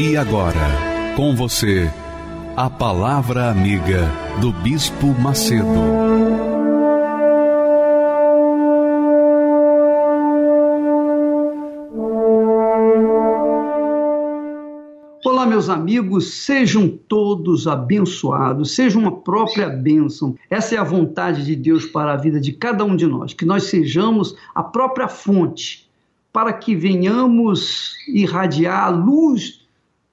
E agora, com você, a Palavra Amiga do Bispo Macedo. Olá, meus amigos, sejam todos abençoados, seja uma própria bênção. Essa é a vontade de Deus para a vida de cada um de nós, que nós sejamos a própria fonte para que venhamos irradiar a luz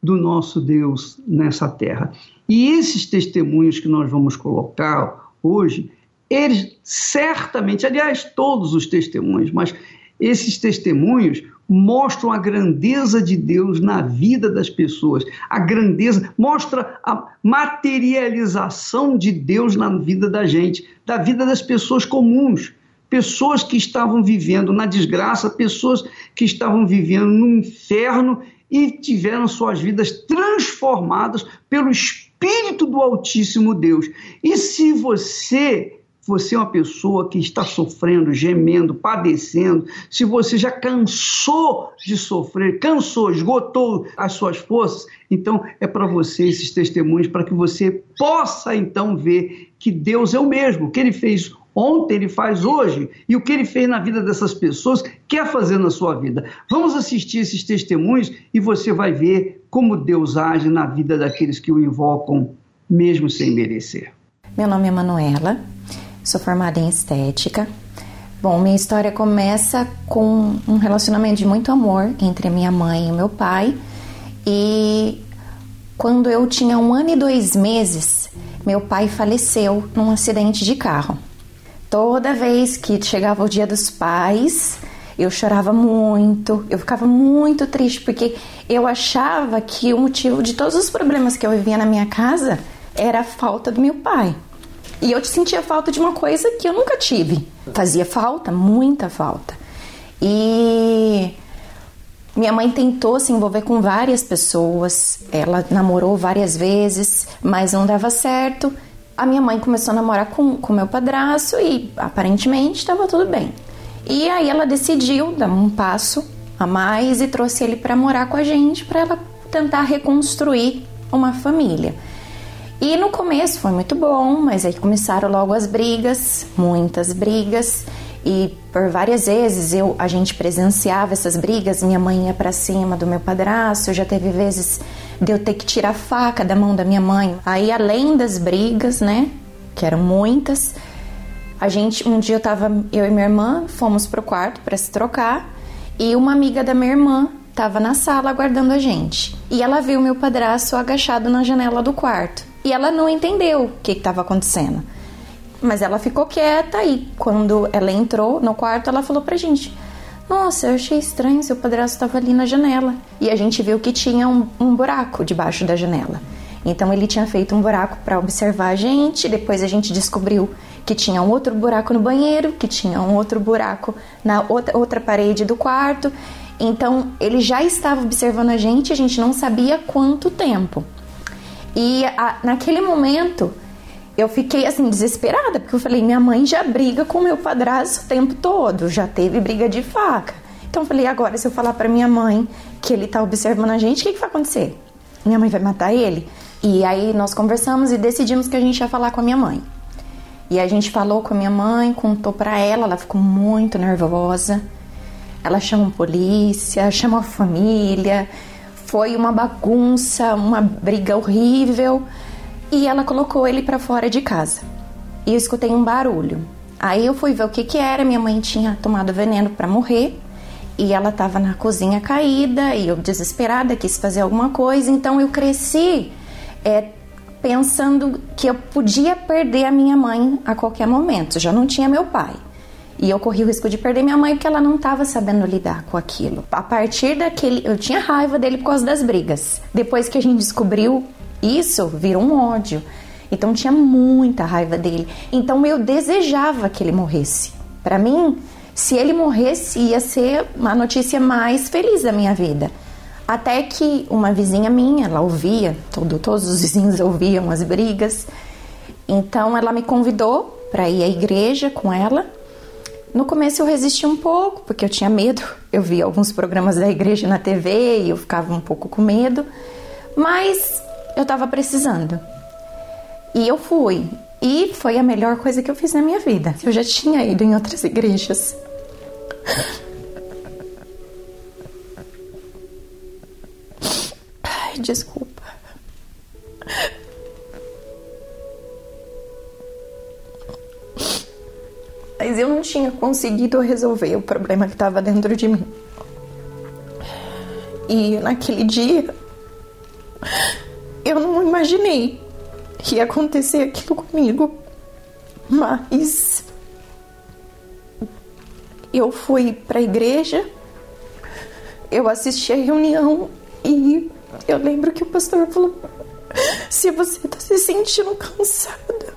do nosso Deus nessa terra. E esses testemunhos que nós vamos colocar hoje, eles certamente, aliás, todos os testemunhos, mas esses testemunhos mostram a grandeza de Deus na vida das pessoas, a grandeza, mostra a materialização de Deus na vida da gente, da vida das pessoas comuns, pessoas que estavam vivendo na desgraça, pessoas que estavam vivendo no inferno e tiveram suas vidas transformadas pelo Espírito do Altíssimo Deus. E se você você é uma pessoa que está sofrendo, gemendo, padecendo, se você já cansou de sofrer, cansou, esgotou as suas forças, então é para você esses testemunhos, para que você possa então ver que Deus é o mesmo, que ele fez ontem, ele faz hoje, e o que ele fez na vida dessas pessoas, quer fazer na sua vida. Vamos assistir esses testemunhos e você vai ver como Deus age na vida daqueles que o invocam, mesmo sem merecer. Meu nome é Manuela, sou formada em estética. Bom, minha história começa com um relacionamento de muito amor entre minha mãe e meu pai. E quando eu tinha um ano e dois meses, meu pai faleceu num acidente de carro. Toda vez que chegava o dia dos pais, eu chorava muito, eu ficava muito triste, porque eu achava que o motivo de todos os problemas que eu vivia na minha casa era a falta do meu pai. E eu sentia falta de uma coisa que eu nunca tive. Fazia falta, muita falta. E minha mãe tentou se envolver com várias pessoas, ela namorou várias vezes, mas não dava certo a minha mãe começou a namorar com o meu padrasto e aparentemente estava tudo bem. E aí ela decidiu dar um passo a mais e trouxe ele para morar com a gente para ela tentar reconstruir uma família. E no começo foi muito bom, mas aí começaram logo as brigas, muitas brigas. E por várias vezes eu a gente presenciava essas brigas, minha mãe ia para cima do meu padrasto, já teve vezes de eu ter que tirar a faca da mão da minha mãe. Aí além das brigas, né, que eram muitas, a gente um dia eu tava eu e minha irmã fomos pro quarto para se trocar e uma amiga da minha irmã estava na sala aguardando a gente. E ela viu meu padrasto agachado na janela do quarto. E ela não entendeu o que estava acontecendo. Mas ela ficou quieta e quando ela entrou no quarto, ela falou pra gente: Nossa, eu achei estranho, seu padrasto estava ali na janela. E a gente viu que tinha um, um buraco debaixo da janela. Então ele tinha feito um buraco para observar a gente. Depois a gente descobriu que tinha um outro buraco no banheiro, que tinha um outro buraco na outra, outra parede do quarto. Então ele já estava observando a gente, a gente não sabia quanto tempo. E a, naquele momento eu fiquei assim desesperada, porque eu falei, minha mãe já briga com meu padrasto o tempo todo, já teve briga de faca. Então eu falei, agora se eu falar para minha mãe que ele tá observando a gente, o que, que vai acontecer? Minha mãe vai matar ele? E aí nós conversamos e decidimos que a gente ia falar com a minha mãe. E a gente falou com a minha mãe, contou para ela, ela ficou muito nervosa. Ela chamou polícia, chamou a família. Foi uma bagunça, uma briga horrível e ela colocou ele para fora de casa. E eu escutei um barulho. Aí eu fui ver o que que era. Minha mãe tinha tomado veneno para morrer e ela estava na cozinha caída e eu desesperada quis fazer alguma coisa. Então eu cresci é, pensando que eu podia perder a minha mãe a qualquer momento. Já não tinha meu pai. E eu corri o risco de perder minha mãe porque ela não estava sabendo lidar com aquilo. A partir daquele. Eu tinha raiva dele por causa das brigas. Depois que a gente descobriu isso, virou um ódio. Então tinha muita raiva dele. Então eu desejava que ele morresse. Para mim, se ele morresse, ia ser uma notícia mais feliz da minha vida. Até que uma vizinha minha, ela ouvia, todo, todos os vizinhos ouviam as brigas. Então ela me convidou para ir à igreja com ela. No começo eu resisti um pouco, porque eu tinha medo. Eu via alguns programas da igreja na TV e eu ficava um pouco com medo. Mas eu estava precisando. E eu fui. E foi a melhor coisa que eu fiz na minha vida. Eu já tinha ido em outras igrejas. Ai, desculpa. Mas eu não tinha conseguido resolver o problema que estava dentro de mim. E naquele dia, eu não imaginei que ia acontecer aquilo comigo. Mas eu fui para a igreja, eu assisti a reunião e eu lembro que o pastor falou: se você está se sentindo cansada,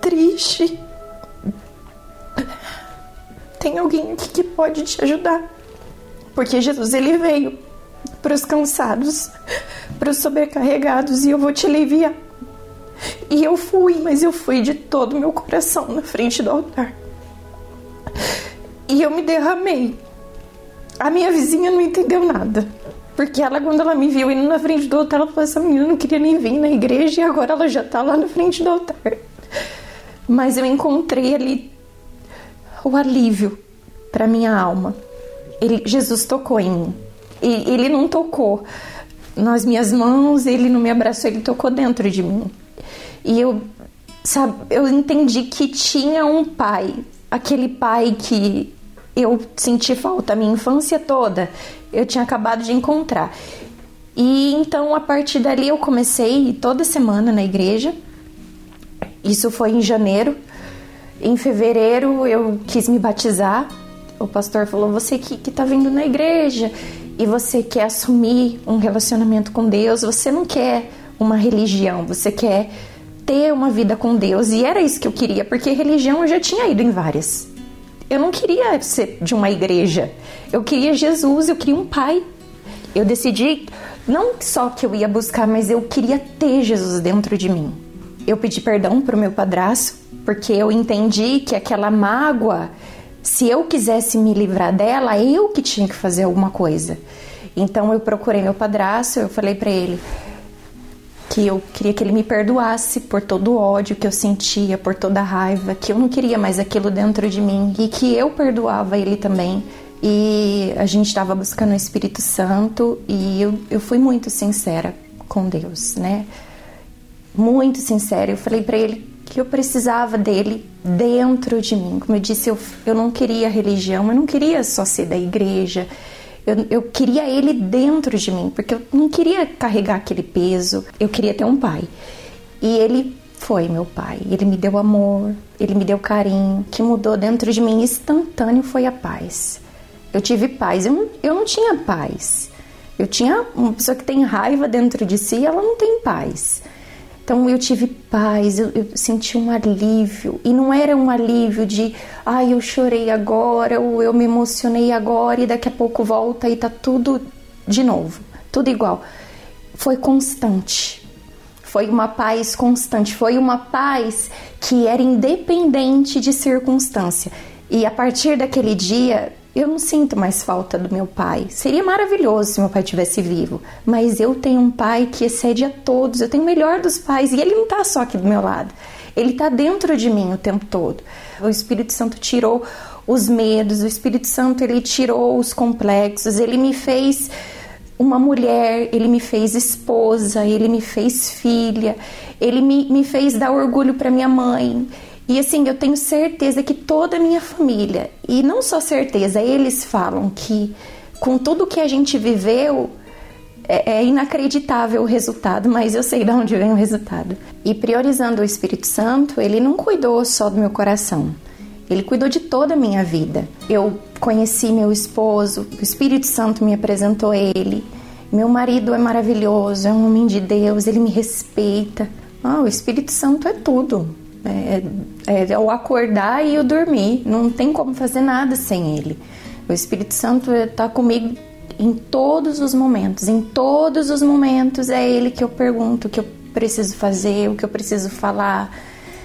triste, tem alguém aqui que pode te ajudar. Porque Jesus ele veio para os cansados, para os sobrecarregados e eu vou te aliviar. E eu fui, mas eu fui de todo o meu coração na frente do altar. E eu me derramei. A minha vizinha não entendeu nada. Porque ela, quando ela me viu indo na frente do altar, ela falou: essa menina não queria nem vir na igreja e agora ela já tá lá na frente do altar. Mas eu encontrei ali o alívio para minha alma. Ele, Jesus tocou em mim. E ele não tocou nas minhas mãos, ele não me abraçou, ele tocou dentro de mim. E eu, sabe, eu entendi que tinha um pai, aquele pai que eu senti falta a minha infância toda, eu tinha acabado de encontrar. E então a partir dali eu comecei toda semana na igreja. Isso foi em janeiro. Em fevereiro eu quis me batizar. O pastor falou: Você que, que tá vindo na igreja e você quer assumir um relacionamento com Deus, você não quer uma religião, você quer ter uma vida com Deus. E era isso que eu queria, porque religião eu já tinha ido em várias. Eu não queria ser de uma igreja. Eu queria Jesus, eu queria um pai. Eu decidi não só que eu ia buscar, mas eu queria ter Jesus dentro de mim. Eu pedi perdão para o meu padrasto, porque eu entendi que aquela mágoa se eu quisesse me livrar dela, eu que tinha que fazer alguma coisa. Então eu procurei meu padrasto, eu falei para ele que eu queria que ele me perdoasse por todo o ódio que eu sentia, por toda a raiva, que eu não queria mais aquilo dentro de mim e que eu perdoava ele também. E a gente estava buscando o Espírito Santo e eu, eu fui muito sincera com Deus, né? Muito sincera. Eu falei para ele que eu precisava dele dentro de mim. Como eu disse, eu, eu não queria religião, eu não queria só ser da igreja. Eu, eu queria ele dentro de mim, porque eu não queria carregar aquele peso. Eu queria ter um pai. E ele foi meu pai. Ele me deu amor, ele me deu carinho. O que mudou dentro de mim instantâneo foi a paz. Eu tive paz. Eu não, eu não tinha paz. Eu tinha uma pessoa que tem raiva dentro de si, ela não tem paz. Então eu tive paz, eu, eu, senti um alívio. E não era um alívio de, ai, ah, eu chorei agora, ou eu me emocionei agora e daqui a pouco volta e tá tudo de novo, tudo igual. Foi constante. Foi uma paz constante, foi uma paz que era independente de circunstância. E a partir daquele dia, eu não sinto mais falta do meu pai. Seria maravilhoso se meu pai estivesse vivo, mas eu tenho um pai que excede a todos. Eu tenho o melhor dos pais e ele não está só aqui do meu lado. Ele está dentro de mim o tempo todo. O Espírito Santo tirou os medos, o Espírito Santo ele tirou os complexos, ele me fez uma mulher, ele me fez esposa, ele me fez filha, ele me, me fez dar orgulho para minha mãe, e assim, eu tenho certeza que toda a minha família, e não só certeza, eles falam que com tudo que a gente viveu, é, é inacreditável o resultado, mas eu sei de onde vem o resultado. E priorizando o Espírito Santo, ele não cuidou só do meu coração. Ele cuidou de toda a minha vida. Eu conheci meu esposo, o Espírito Santo me apresentou ele. Meu marido é maravilhoso, é um homem de Deus, ele me respeita. Ah, o Espírito Santo é tudo. É, é, é o acordar e o dormir. Não tem como fazer nada sem ele. O Espírito Santo está comigo em todos os momentos. Em todos os momentos é ele que eu pergunto o que eu preciso fazer, o que eu preciso falar.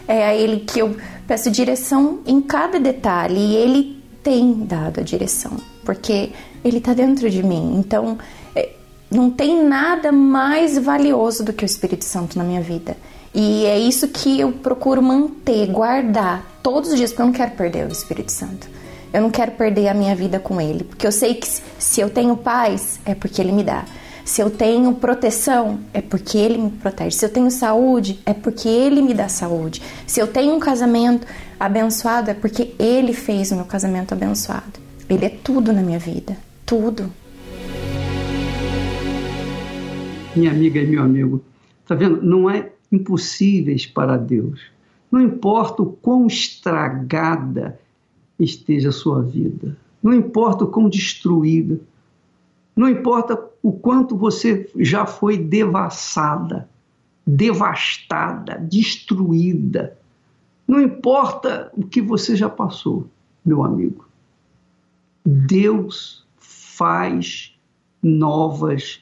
É a ele que eu peço direção em cada detalhe e ele tem dado a direção, porque ele está dentro de mim. Então, é, não tem nada mais valioso do que o Espírito Santo na minha vida. E é isso que eu procuro manter, guardar todos os dias, porque eu não quero perder o Espírito Santo. Eu não quero perder a minha vida com ele, porque eu sei que se eu tenho paz, é porque ele me dá. Se eu tenho proteção, é porque Ele me protege. Se eu tenho saúde, é porque Ele me dá saúde. Se eu tenho um casamento abençoado, é porque Ele fez o meu casamento abençoado. Ele é tudo na minha vida. Tudo. Minha amiga e meu amigo, tá vendo? Não é impossíveis para Deus. Não importa o quão estragada esteja a sua vida. Não importa o quão destruída. Não importa o quanto você já foi devassada, devastada, destruída. Não importa o que você já passou, meu amigo. Deus faz novas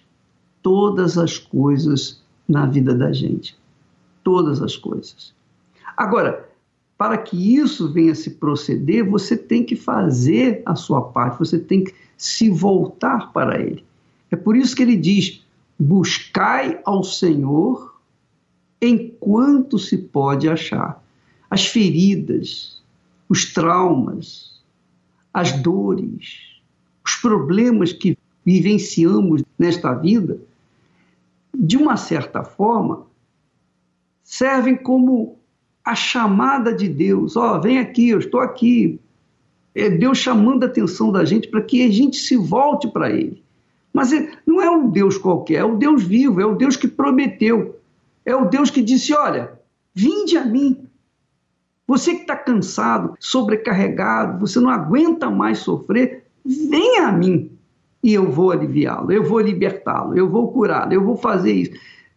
todas as coisas na vida da gente. Todas as coisas. Agora, para que isso venha se proceder, você tem que fazer a sua parte, você tem que se voltar para Ele. É por isso que ele diz: buscai ao Senhor enquanto se pode achar. As feridas, os traumas, as dores, os problemas que vivenciamos nesta vida, de uma certa forma, servem como a chamada de Deus: ó, oh, vem aqui, eu estou aqui. É Deus chamando a atenção da gente para que a gente se volte para Ele. Mas não é um Deus qualquer, é o Deus vivo, é o Deus que prometeu, é o Deus que disse: olha, vinde a mim. Você que está cansado, sobrecarregado, você não aguenta mais sofrer, venha a mim e eu vou aliviá-lo, eu vou libertá-lo, eu vou curá-lo, eu vou fazer isso.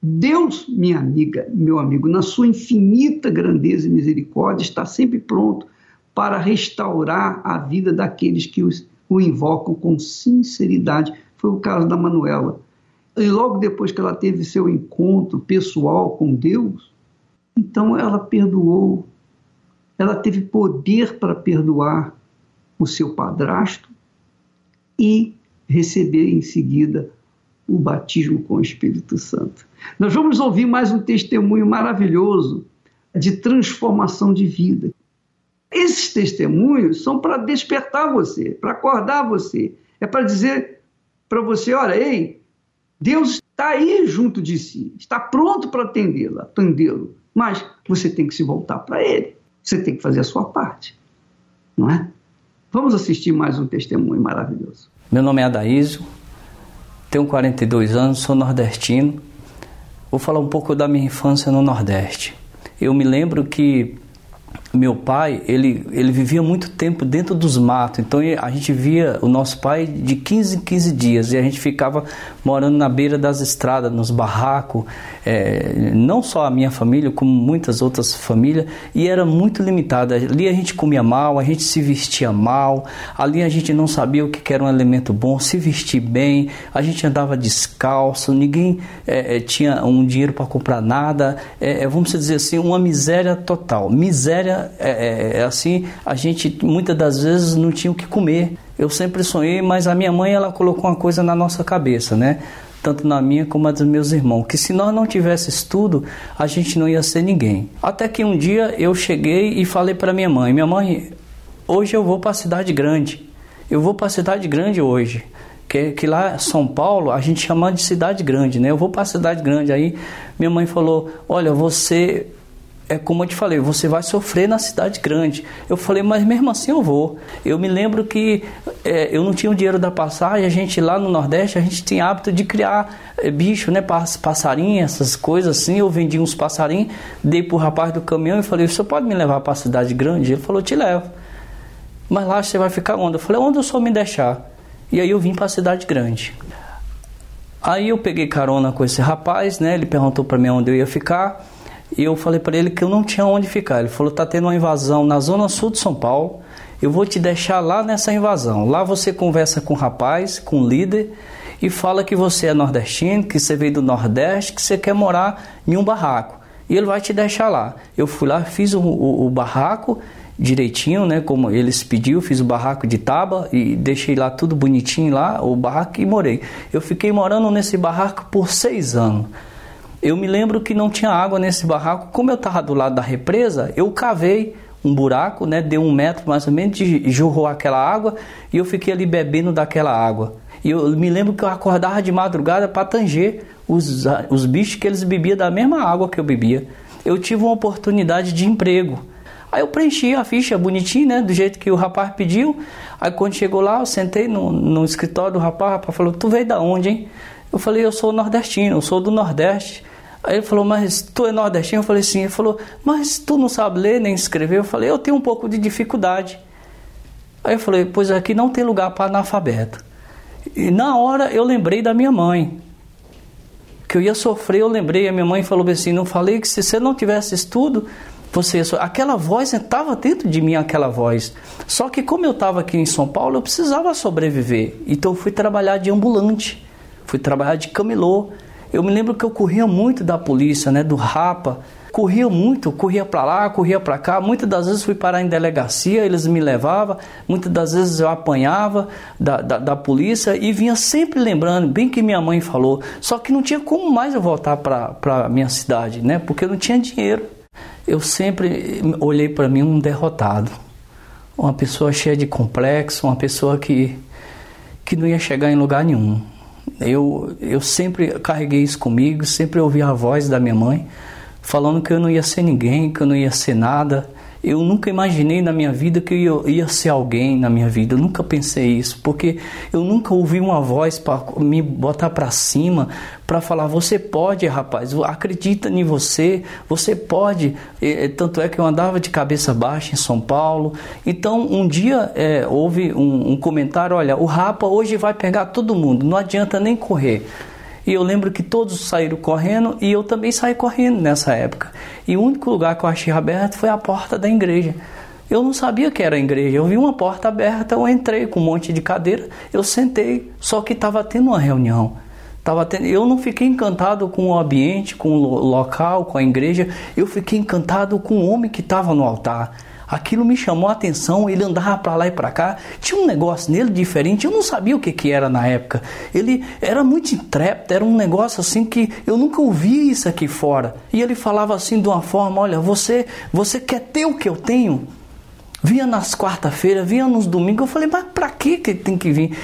Deus, minha amiga, meu amigo, na sua infinita grandeza e misericórdia, está sempre pronto para restaurar a vida daqueles que os, o invocam com sinceridade. Foi o caso da Manuela. E logo depois que ela teve seu encontro pessoal com Deus, então ela perdoou. Ela teve poder para perdoar o seu padrasto e receber em seguida o batismo com o Espírito Santo. Nós vamos ouvir mais um testemunho maravilhoso de transformação de vida. Esses testemunhos são para despertar você, para acordar você. É para dizer para você: olha, ei, Deus está aí junto de si, está pronto para atendê-la, atendê-lo. Mas você tem que se voltar para Ele. Você tem que fazer a sua parte, não é? Vamos assistir mais um testemunho maravilhoso. Meu nome é Adaísio, tenho 42 anos, sou nordestino. Vou falar um pouco da minha infância no Nordeste. Eu me lembro que meu pai, ele, ele vivia muito tempo dentro dos matos, então a gente via o nosso pai de 15 em 15 dias. E a gente ficava morando na beira das estradas, nos barracos, é, não só a minha família, como muitas outras famílias, e era muito limitada. Ali a gente comia mal, a gente se vestia mal, ali a gente não sabia o que era um elemento bom, se vestir bem, a gente andava descalço, ninguém é, é tinha um dinheiro para comprar nada, é, é, vamos dizer assim, uma miséria total. Miséria é, é, é, assim, a gente muitas das vezes não tinha o que comer. Eu sempre sonhei, mas a minha mãe ela colocou uma coisa na nossa cabeça, né? Tanto na minha como na dos meus irmãos, que se nós não tivesse estudo, a gente não ia ser ninguém. Até que um dia eu cheguei e falei para minha mãe: Minha mãe, hoje eu vou para a cidade grande. Eu vou para a cidade grande hoje que, que lá São Paulo a gente chama de cidade grande, né? Eu vou para a cidade grande. Aí minha mãe falou: Olha, você é como eu te falei, você vai sofrer na cidade grande. Eu falei, mas mesmo assim eu vou. Eu me lembro que é, eu não tinha o dinheiro da passagem, a gente lá no Nordeste, a gente tinha hábito de criar é, bicho, né? Passarinho, essas coisas assim. Eu vendi uns passarinhos, dei pro rapaz do caminhão e falei, você pode me levar para a cidade grande? Ele falou, te levo. Mas lá você vai ficar onde? Eu falei, onde o senhor me deixar? E aí eu vim para a cidade grande. Aí eu peguei carona com esse rapaz, né? Ele perguntou para mim onde eu ia ficar. E eu falei para ele que eu não tinha onde ficar. Ele falou: tá tendo uma invasão na zona sul de São Paulo. Eu vou te deixar lá nessa invasão. Lá você conversa com o rapaz, com o líder, e fala que você é nordestino, que você veio do Nordeste, que você quer morar em um barraco. E ele vai te deixar lá. Eu fui lá, fiz o, o, o barraco direitinho, né? Como eles pediu, fiz o barraco de tábua e deixei lá tudo bonitinho lá, o barraco e morei. Eu fiquei morando nesse barraco por seis anos. Eu me lembro que não tinha água nesse barraco. Como eu estava do lado da represa, eu cavei um buraco, né? Deu um metro mais ou menos, jorrou aquela água e eu fiquei ali bebendo daquela água. E eu me lembro que eu acordava de madrugada para tanger os, os bichos que eles bebiam da mesma água que eu bebia. Eu tive uma oportunidade de emprego. Aí eu preenchi a ficha bonitinho, né? Do jeito que o rapaz pediu. Aí quando chegou lá, eu sentei no, no escritório do rapaz, o rapaz falou, tu veio da onde, hein? Eu falei, eu sou nordestino, eu sou do Nordeste. Aí ele falou, mas tu é nordestino? Eu falei, sim. Ele falou, mas tu não sabe ler nem escrever? Eu falei, eu tenho um pouco de dificuldade. Aí eu falei, pois aqui não tem lugar para analfabeto. E na hora eu lembrei da minha mãe. Que eu ia sofrer, eu lembrei. A minha mãe falou assim: não falei que se você não tivesse estudo, você ia sofrer. Aquela voz estava dentro de mim, aquela voz. Só que como eu estava aqui em São Paulo, eu precisava sobreviver. Então eu fui trabalhar de ambulante, fui trabalhar de camelô. Eu me lembro que eu corria muito da polícia, né, do rapa. Corria muito, corria para lá, corria para cá. Muitas das vezes fui parar em delegacia, eles me levavam. Muitas das vezes eu apanhava da, da, da polícia e vinha sempre lembrando, bem que minha mãe falou. Só que não tinha como mais eu voltar para minha cidade, né? Porque eu não tinha dinheiro. Eu sempre olhei para mim um derrotado, uma pessoa cheia de complexo, uma pessoa que, que não ia chegar em lugar nenhum. Eu, eu sempre carreguei isso comigo, sempre ouvi a voz da minha mãe falando que eu não ia ser ninguém, que eu não ia ser nada. Eu nunca imaginei na minha vida que eu ia ser alguém na minha vida. Eu nunca pensei isso, porque eu nunca ouvi uma voz para me botar para cima, para falar: você pode, rapaz, acredita em você, você pode. E, tanto é que eu andava de cabeça baixa em São Paulo. Então, um dia é, houve um, um comentário: olha, o Rapa hoje vai pegar todo mundo, não adianta nem correr. E eu lembro que todos saíram correndo e eu também saí correndo nessa época. E o único lugar que eu achei aberto foi a porta da igreja. Eu não sabia que era a igreja. Eu vi uma porta aberta, eu entrei com um monte de cadeira, eu sentei, só que estava tendo uma reunião. Tava tendo, eu não fiquei encantado com o ambiente, com o local, com a igreja. Eu fiquei encantado com o homem que estava no altar. Aquilo me chamou a atenção, ele andava para lá e para cá, tinha um negócio nele diferente, eu não sabia o que, que era na época. Ele era muito intrépido, era um negócio assim que eu nunca ouvi isso aqui fora. E ele falava assim de uma forma: olha, você, você quer ter o que eu tenho? Vinha nas quarta-feiras, vinha nos domingos. Eu falei, mas para que que tem que vir?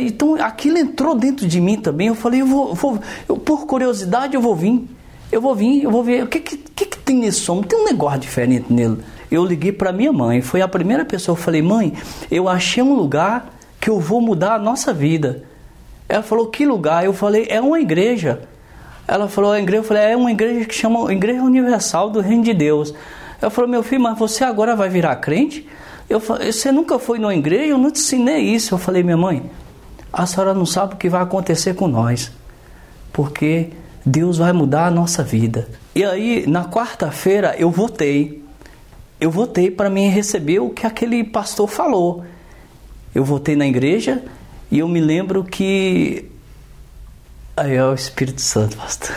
Então aquilo entrou dentro de mim também. Eu falei, eu vou, vou eu, por curiosidade eu vou vir. Eu vou vir, eu vou ver o que, que, que, que tem nesse som. Tem um negócio diferente nele eu liguei para minha mãe. Foi a primeira pessoa. Eu falei, mãe, eu achei um lugar que eu vou mudar a nossa vida. Ela falou, que lugar? Eu falei, é uma igreja. Ela falou, a igreja. Eu falei, é uma igreja que chama Igreja Universal do Reino de Deus. Ela falou, meu filho, mas você agora vai virar crente? Eu falei, você nunca foi numa igreja? Eu não te ensinei isso. Eu falei, minha mãe, a senhora não sabe o que vai acontecer com nós. Porque Deus vai mudar a nossa vida. E aí, na quarta-feira, eu votei eu votei para mim receber o que aquele pastor falou. Eu votei na igreja e eu me lembro que. Aí é o Espírito Santo, pastor.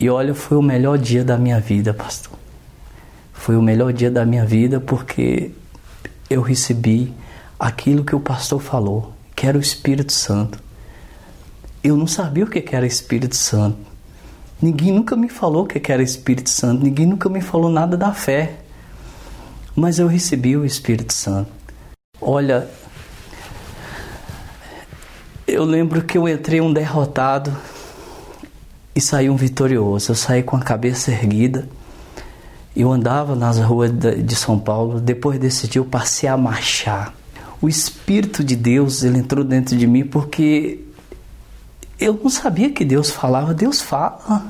E olha, foi o melhor dia da minha vida, pastor. Foi o melhor dia da minha vida porque eu recebi aquilo que o pastor falou, que era o Espírito Santo. Eu não sabia o que era Espírito Santo. Ninguém nunca me falou que era Espírito Santo, ninguém nunca me falou nada da fé. Mas eu recebi o Espírito Santo. Olha, eu lembro que eu entrei um derrotado e saí um vitorioso. Eu saí com a cabeça erguida. Eu andava nas ruas de São Paulo. Depois desse dia eu passei a marchar. O Espírito de Deus ele entrou dentro de mim porque eu não sabia que Deus falava. Deus fala.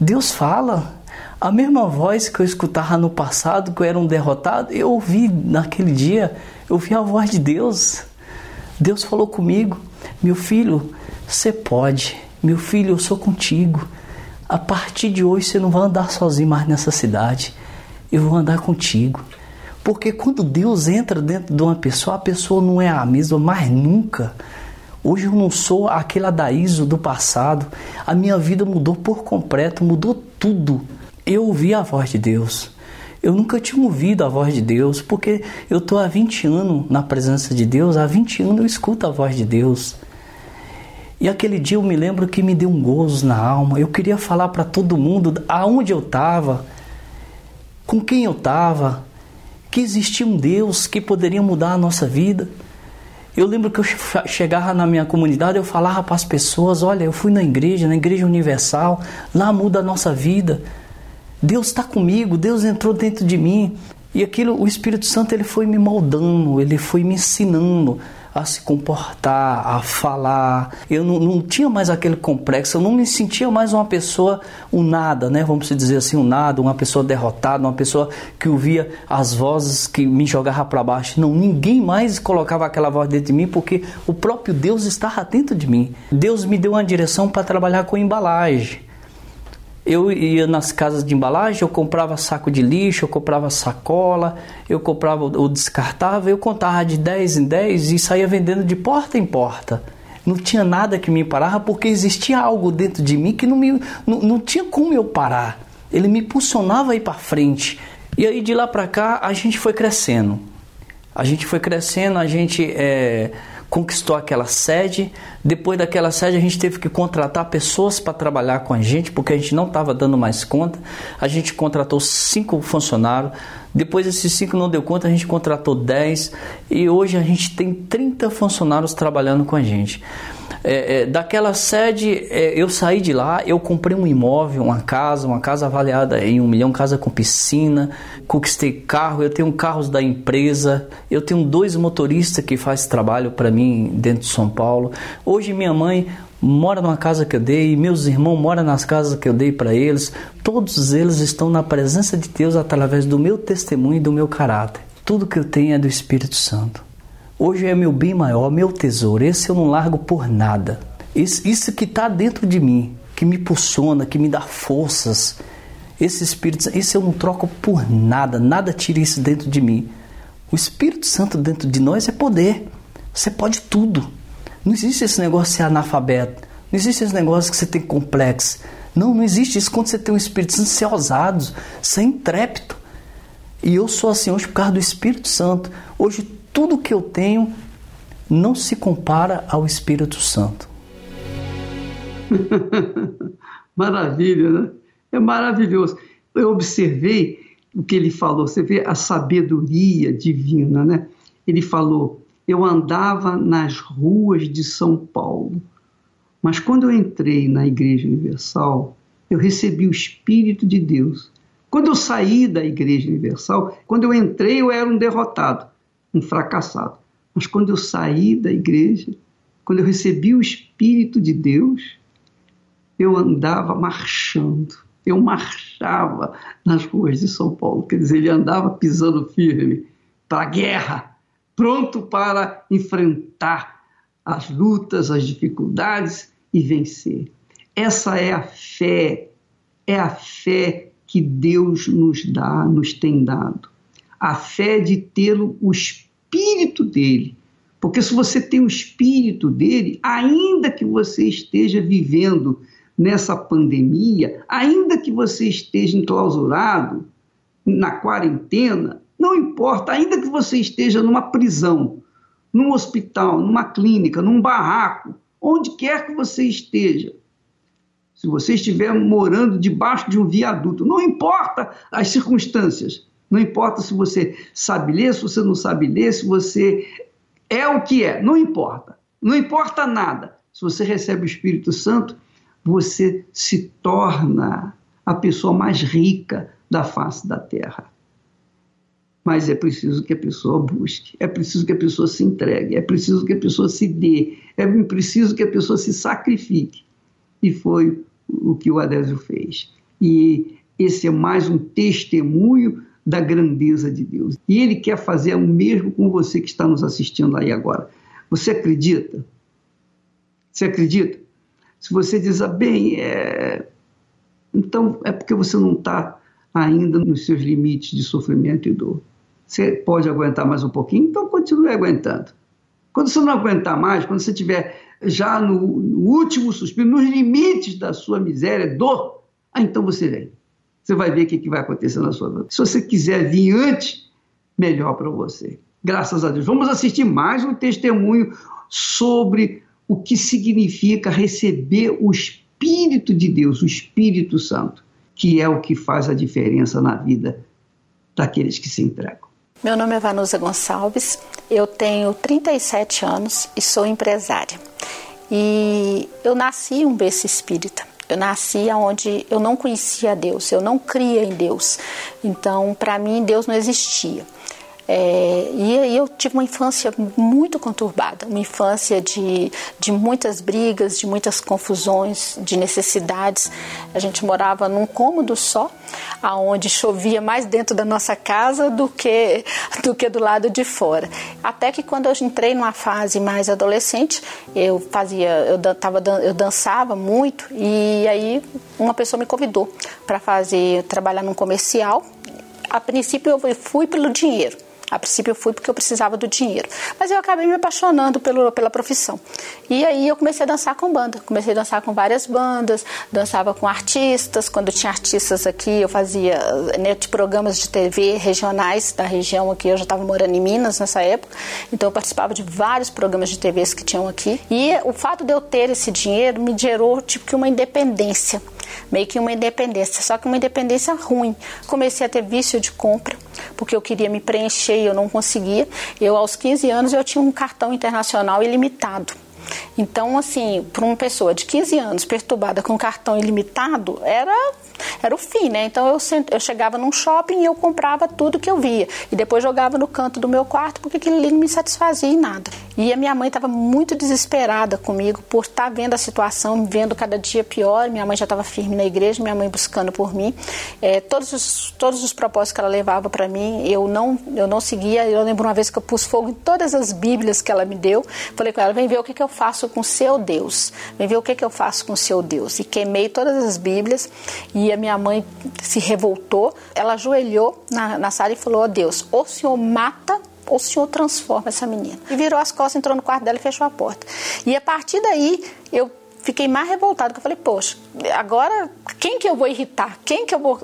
Deus fala. A mesma voz que eu escutava no passado, que eu era um derrotado, eu ouvi naquele dia, eu ouvi a voz de Deus. Deus falou comigo: Meu filho, você pode. Meu filho, eu sou contigo. A partir de hoje você não vai andar sozinho mais nessa cidade. Eu vou andar contigo. Porque quando Deus entra dentro de uma pessoa, a pessoa não é a mesma mais nunca. Hoje eu não sou aquele Adaíso do passado. A minha vida mudou por completo, mudou tudo. Eu ouvi a voz de Deus. Eu nunca tinha ouvido a voz de Deus, porque eu estou há 20 anos na presença de Deus, há 20 anos eu escuto a voz de Deus. E aquele dia eu me lembro que me deu um gozo na alma. Eu queria falar para todo mundo aonde eu estava, com quem eu estava, que existia um Deus que poderia mudar a nossa vida. Eu lembro que eu chegava na minha comunidade, eu falava para as pessoas: olha, eu fui na igreja, na Igreja Universal, lá muda a nossa vida. Deus está comigo, Deus entrou dentro de mim. E aquilo, o Espírito Santo, ele foi me moldando, ele foi me ensinando a se comportar, a falar. Eu não, não tinha mais aquele complexo, eu não me sentia mais uma pessoa, um nada, né? Vamos dizer assim, um nada, uma pessoa derrotada, uma pessoa que ouvia as vozes que me jogavam para baixo. Não, ninguém mais colocava aquela voz dentro de mim porque o próprio Deus estava dentro de mim. Deus me deu uma direção para trabalhar com embalagem. Eu ia nas casas de embalagem, eu comprava saco de lixo, eu comprava sacola, eu comprava o descartável, eu contava de 10 em 10 e saía vendendo de porta em porta. Não tinha nada que me parava porque existia algo dentro de mim que não, me, não, não tinha como eu parar. Ele me impulsionava a ir para frente. E aí de lá para cá a gente foi crescendo. A gente foi crescendo, a gente é, conquistou aquela sede. Depois daquela sede, a gente teve que contratar pessoas para trabalhar com a gente, porque a gente não estava dando mais conta. A gente contratou cinco funcionários. Depois esses cinco não deu conta, a gente contratou dez. E hoje a gente tem 30 funcionários trabalhando com a gente. É, é, daquela sede, é, eu saí de lá, eu comprei um imóvel, uma casa, uma casa avaliada em um milhão, casa com piscina, conquistei carro, eu tenho carros da empresa, eu tenho dois motoristas que fazem trabalho para mim dentro de São Paulo. Hoje minha mãe mora numa casa que eu dei, meus irmãos moram nas casas que eu dei para eles, todos eles estão na presença de Deus através do meu testemunho e do meu caráter. Tudo que eu tenho é do Espírito Santo. Hoje é meu bem maior, meu tesouro. Esse eu não largo por nada. Esse, isso que está dentro de mim, que me impulsiona, que me dá forças. Esse Espírito esse eu não troco por nada. Nada tira isso dentro de mim. O Espírito Santo dentro de nós é poder. Você pode tudo. Não existe esse negócio de ser analfabeto. Não existe esse negócio que você tem complexo. Não, não existe isso. Quando você tem o Espírito Santo, você é ousado, você é intrépido. E eu sou assim hoje por causa do Espírito Santo. Hoje tudo que eu tenho não se compara ao Espírito Santo. Maravilha, né? É maravilhoso. Eu observei o que ele falou, você vê a sabedoria divina, né? Ele falou: Eu andava nas ruas de São Paulo, mas quando eu entrei na Igreja Universal, eu recebi o Espírito de Deus. Quando eu saí da Igreja Universal, quando eu entrei, eu era um derrotado um fracassado. Mas quando eu saí da igreja, quando eu recebi o Espírito de Deus, eu andava marchando, eu marchava nas ruas de São Paulo. Quer dizer, ele andava pisando firme para a guerra, pronto para enfrentar as lutas, as dificuldades e vencer. Essa é a fé, é a fé que Deus nos dá, nos tem dado. A fé de ter o Espírito espírito dele. Porque se você tem o espírito dele, ainda que você esteja vivendo nessa pandemia, ainda que você esteja enclausurado na quarentena, não importa, ainda que você esteja numa prisão, num hospital, numa clínica, num barraco, onde quer que você esteja, se você estiver morando debaixo de um viaduto, não importa as circunstâncias, não importa se você sabe ler, se você não sabe ler, se você é o que é, não importa. Não importa nada. Se você recebe o Espírito Santo, você se torna a pessoa mais rica da face da terra. Mas é preciso que a pessoa busque, é preciso que a pessoa se entregue, é preciso que a pessoa se dê, é preciso que a pessoa se sacrifique. E foi o que o Adésio fez. E Esse é mais um testemunho da grandeza de Deus. E Ele quer fazer o mesmo com você que está nos assistindo aí agora. Você acredita? Você acredita? Se você diz, ah, bem, é... então é porque você não está ainda nos seus limites de sofrimento e dor. Você pode aguentar mais um pouquinho? Então continue aguentando. Quando você não aguentar mais, quando você estiver já no, no, último suspiro, nos limites da sua miséria, dor, ah, então você vem. Você vai ver o que, que vai acontecer na sua vida. Se você quiser vir antes, melhor para você. Graças a Deus. Vamos assistir mais um testemunho sobre o que significa receber o Espírito de Deus, o Espírito Santo, que é o que faz a diferença na vida daqueles que se entregam. Meu nome é Vanusa Gonçalves, eu tenho 37 anos e sou empresária. E eu nasci um berço espírita. Eu nasci onde eu não conhecia Deus, eu não cria em Deus. Então, para mim, Deus não existia. É, e aí eu tive uma infância muito conturbada, uma infância de, de muitas brigas, de muitas confusões, de necessidades. A gente morava num cômodo só, aonde chovia mais dentro da nossa casa do que do que do lado de fora. Até que quando eu entrei numa fase mais adolescente, eu fazia, eu tava, eu dançava muito e aí uma pessoa me convidou para fazer trabalhar num comercial. A princípio eu fui pelo dinheiro. A princípio eu fui porque eu precisava do dinheiro. Mas eu acabei me apaixonando pelo, pela profissão. E aí eu comecei a dançar com banda. Comecei a dançar com várias bandas, dançava com artistas. Quando tinha artistas aqui, eu fazia né, programas de TV regionais da região aqui. Eu já estava morando em Minas nessa época. Então eu participava de vários programas de TVs que tinham aqui. E o fato de eu ter esse dinheiro me gerou tipo que uma independência meio que uma independência, só que uma independência ruim. Comecei a ter vício de compra, porque eu queria me preencher e eu não conseguia. Eu, aos 15 anos, eu tinha um cartão internacional ilimitado. Então, assim, para uma pessoa de 15 anos perturbada com cartão ilimitado, era era o fim, né? Então eu, eu chegava num shopping e eu comprava tudo que eu via. E depois jogava no canto do meu quarto porque aquilo ali não me satisfazia em nada. E a minha mãe estava muito desesperada comigo por estar tá vendo a situação, vendo cada dia pior. Minha mãe já estava firme na igreja, minha mãe buscando por mim. É, todos, os, todos os propósitos que ela levava para mim, eu não, eu não seguia. Eu lembro uma vez que eu pus fogo em todas as Bíblias que ela me deu. Falei com ela: vem ver o que, que eu faço com o seu Deus. Vem ver o que, que eu faço com o seu Deus. E queimei todas as Bíblias. E a minha mãe se revoltou. Ela ajoelhou na, na sala e falou: oh, Deus, ou o senhor mata ou o senhor transforma essa menina. E virou as costas, entrou no quarto dela e fechou a porta. E a partir daí, eu fiquei mais revoltada, porque eu falei, poxa, agora quem que eu vou irritar? Quem que eu vou,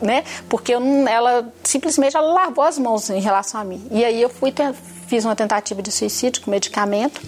né? Porque ela simplesmente ela lavou as mãos em relação a mim. E aí eu fui fiz uma tentativa de suicídio com medicamento.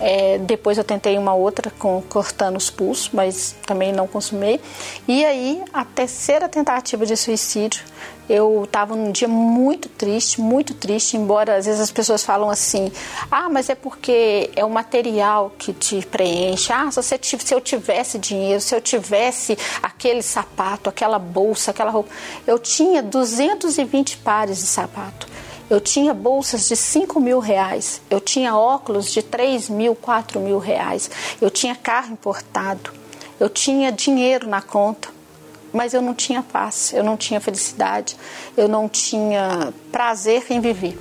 É, depois eu tentei uma outra com cortando os pulsos, mas também não consumei. E aí a terceira tentativa de suicídio eu estava num dia muito triste, muito triste, embora às vezes as pessoas falam assim: ah, mas é porque é o material que te preenche. Ah, se, você, se eu tivesse dinheiro, se eu tivesse aquele sapato, aquela bolsa, aquela roupa. Eu tinha 220 pares de sapato. Eu tinha bolsas de 5 mil reais. Eu tinha óculos de 3 mil, 4 mil reais. Eu tinha carro importado. Eu tinha dinheiro na conta mas eu não tinha paz, eu não tinha felicidade, eu não tinha prazer em viver.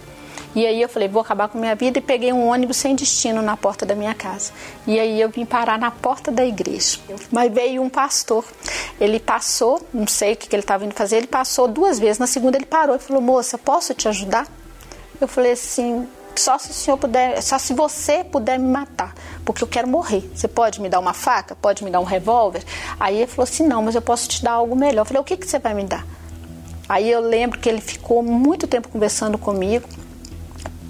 E aí eu falei, vou acabar com minha vida e peguei um ônibus sem destino na porta da minha casa. E aí eu vim parar na porta da igreja. Mas veio um pastor. Ele passou, não sei o que ele estava indo fazer, ele passou duas vezes. Na segunda ele parou e falou, moça, posso te ajudar? Eu falei assim, só se o senhor puder, só se você puder me matar, porque eu quero morrer. Você pode me dar uma faca? Pode me dar um revólver? Aí ele falou assim: não, mas eu posso te dar algo melhor. Eu falei: o que, que você vai me dar? Aí eu lembro que ele ficou muito tempo conversando comigo.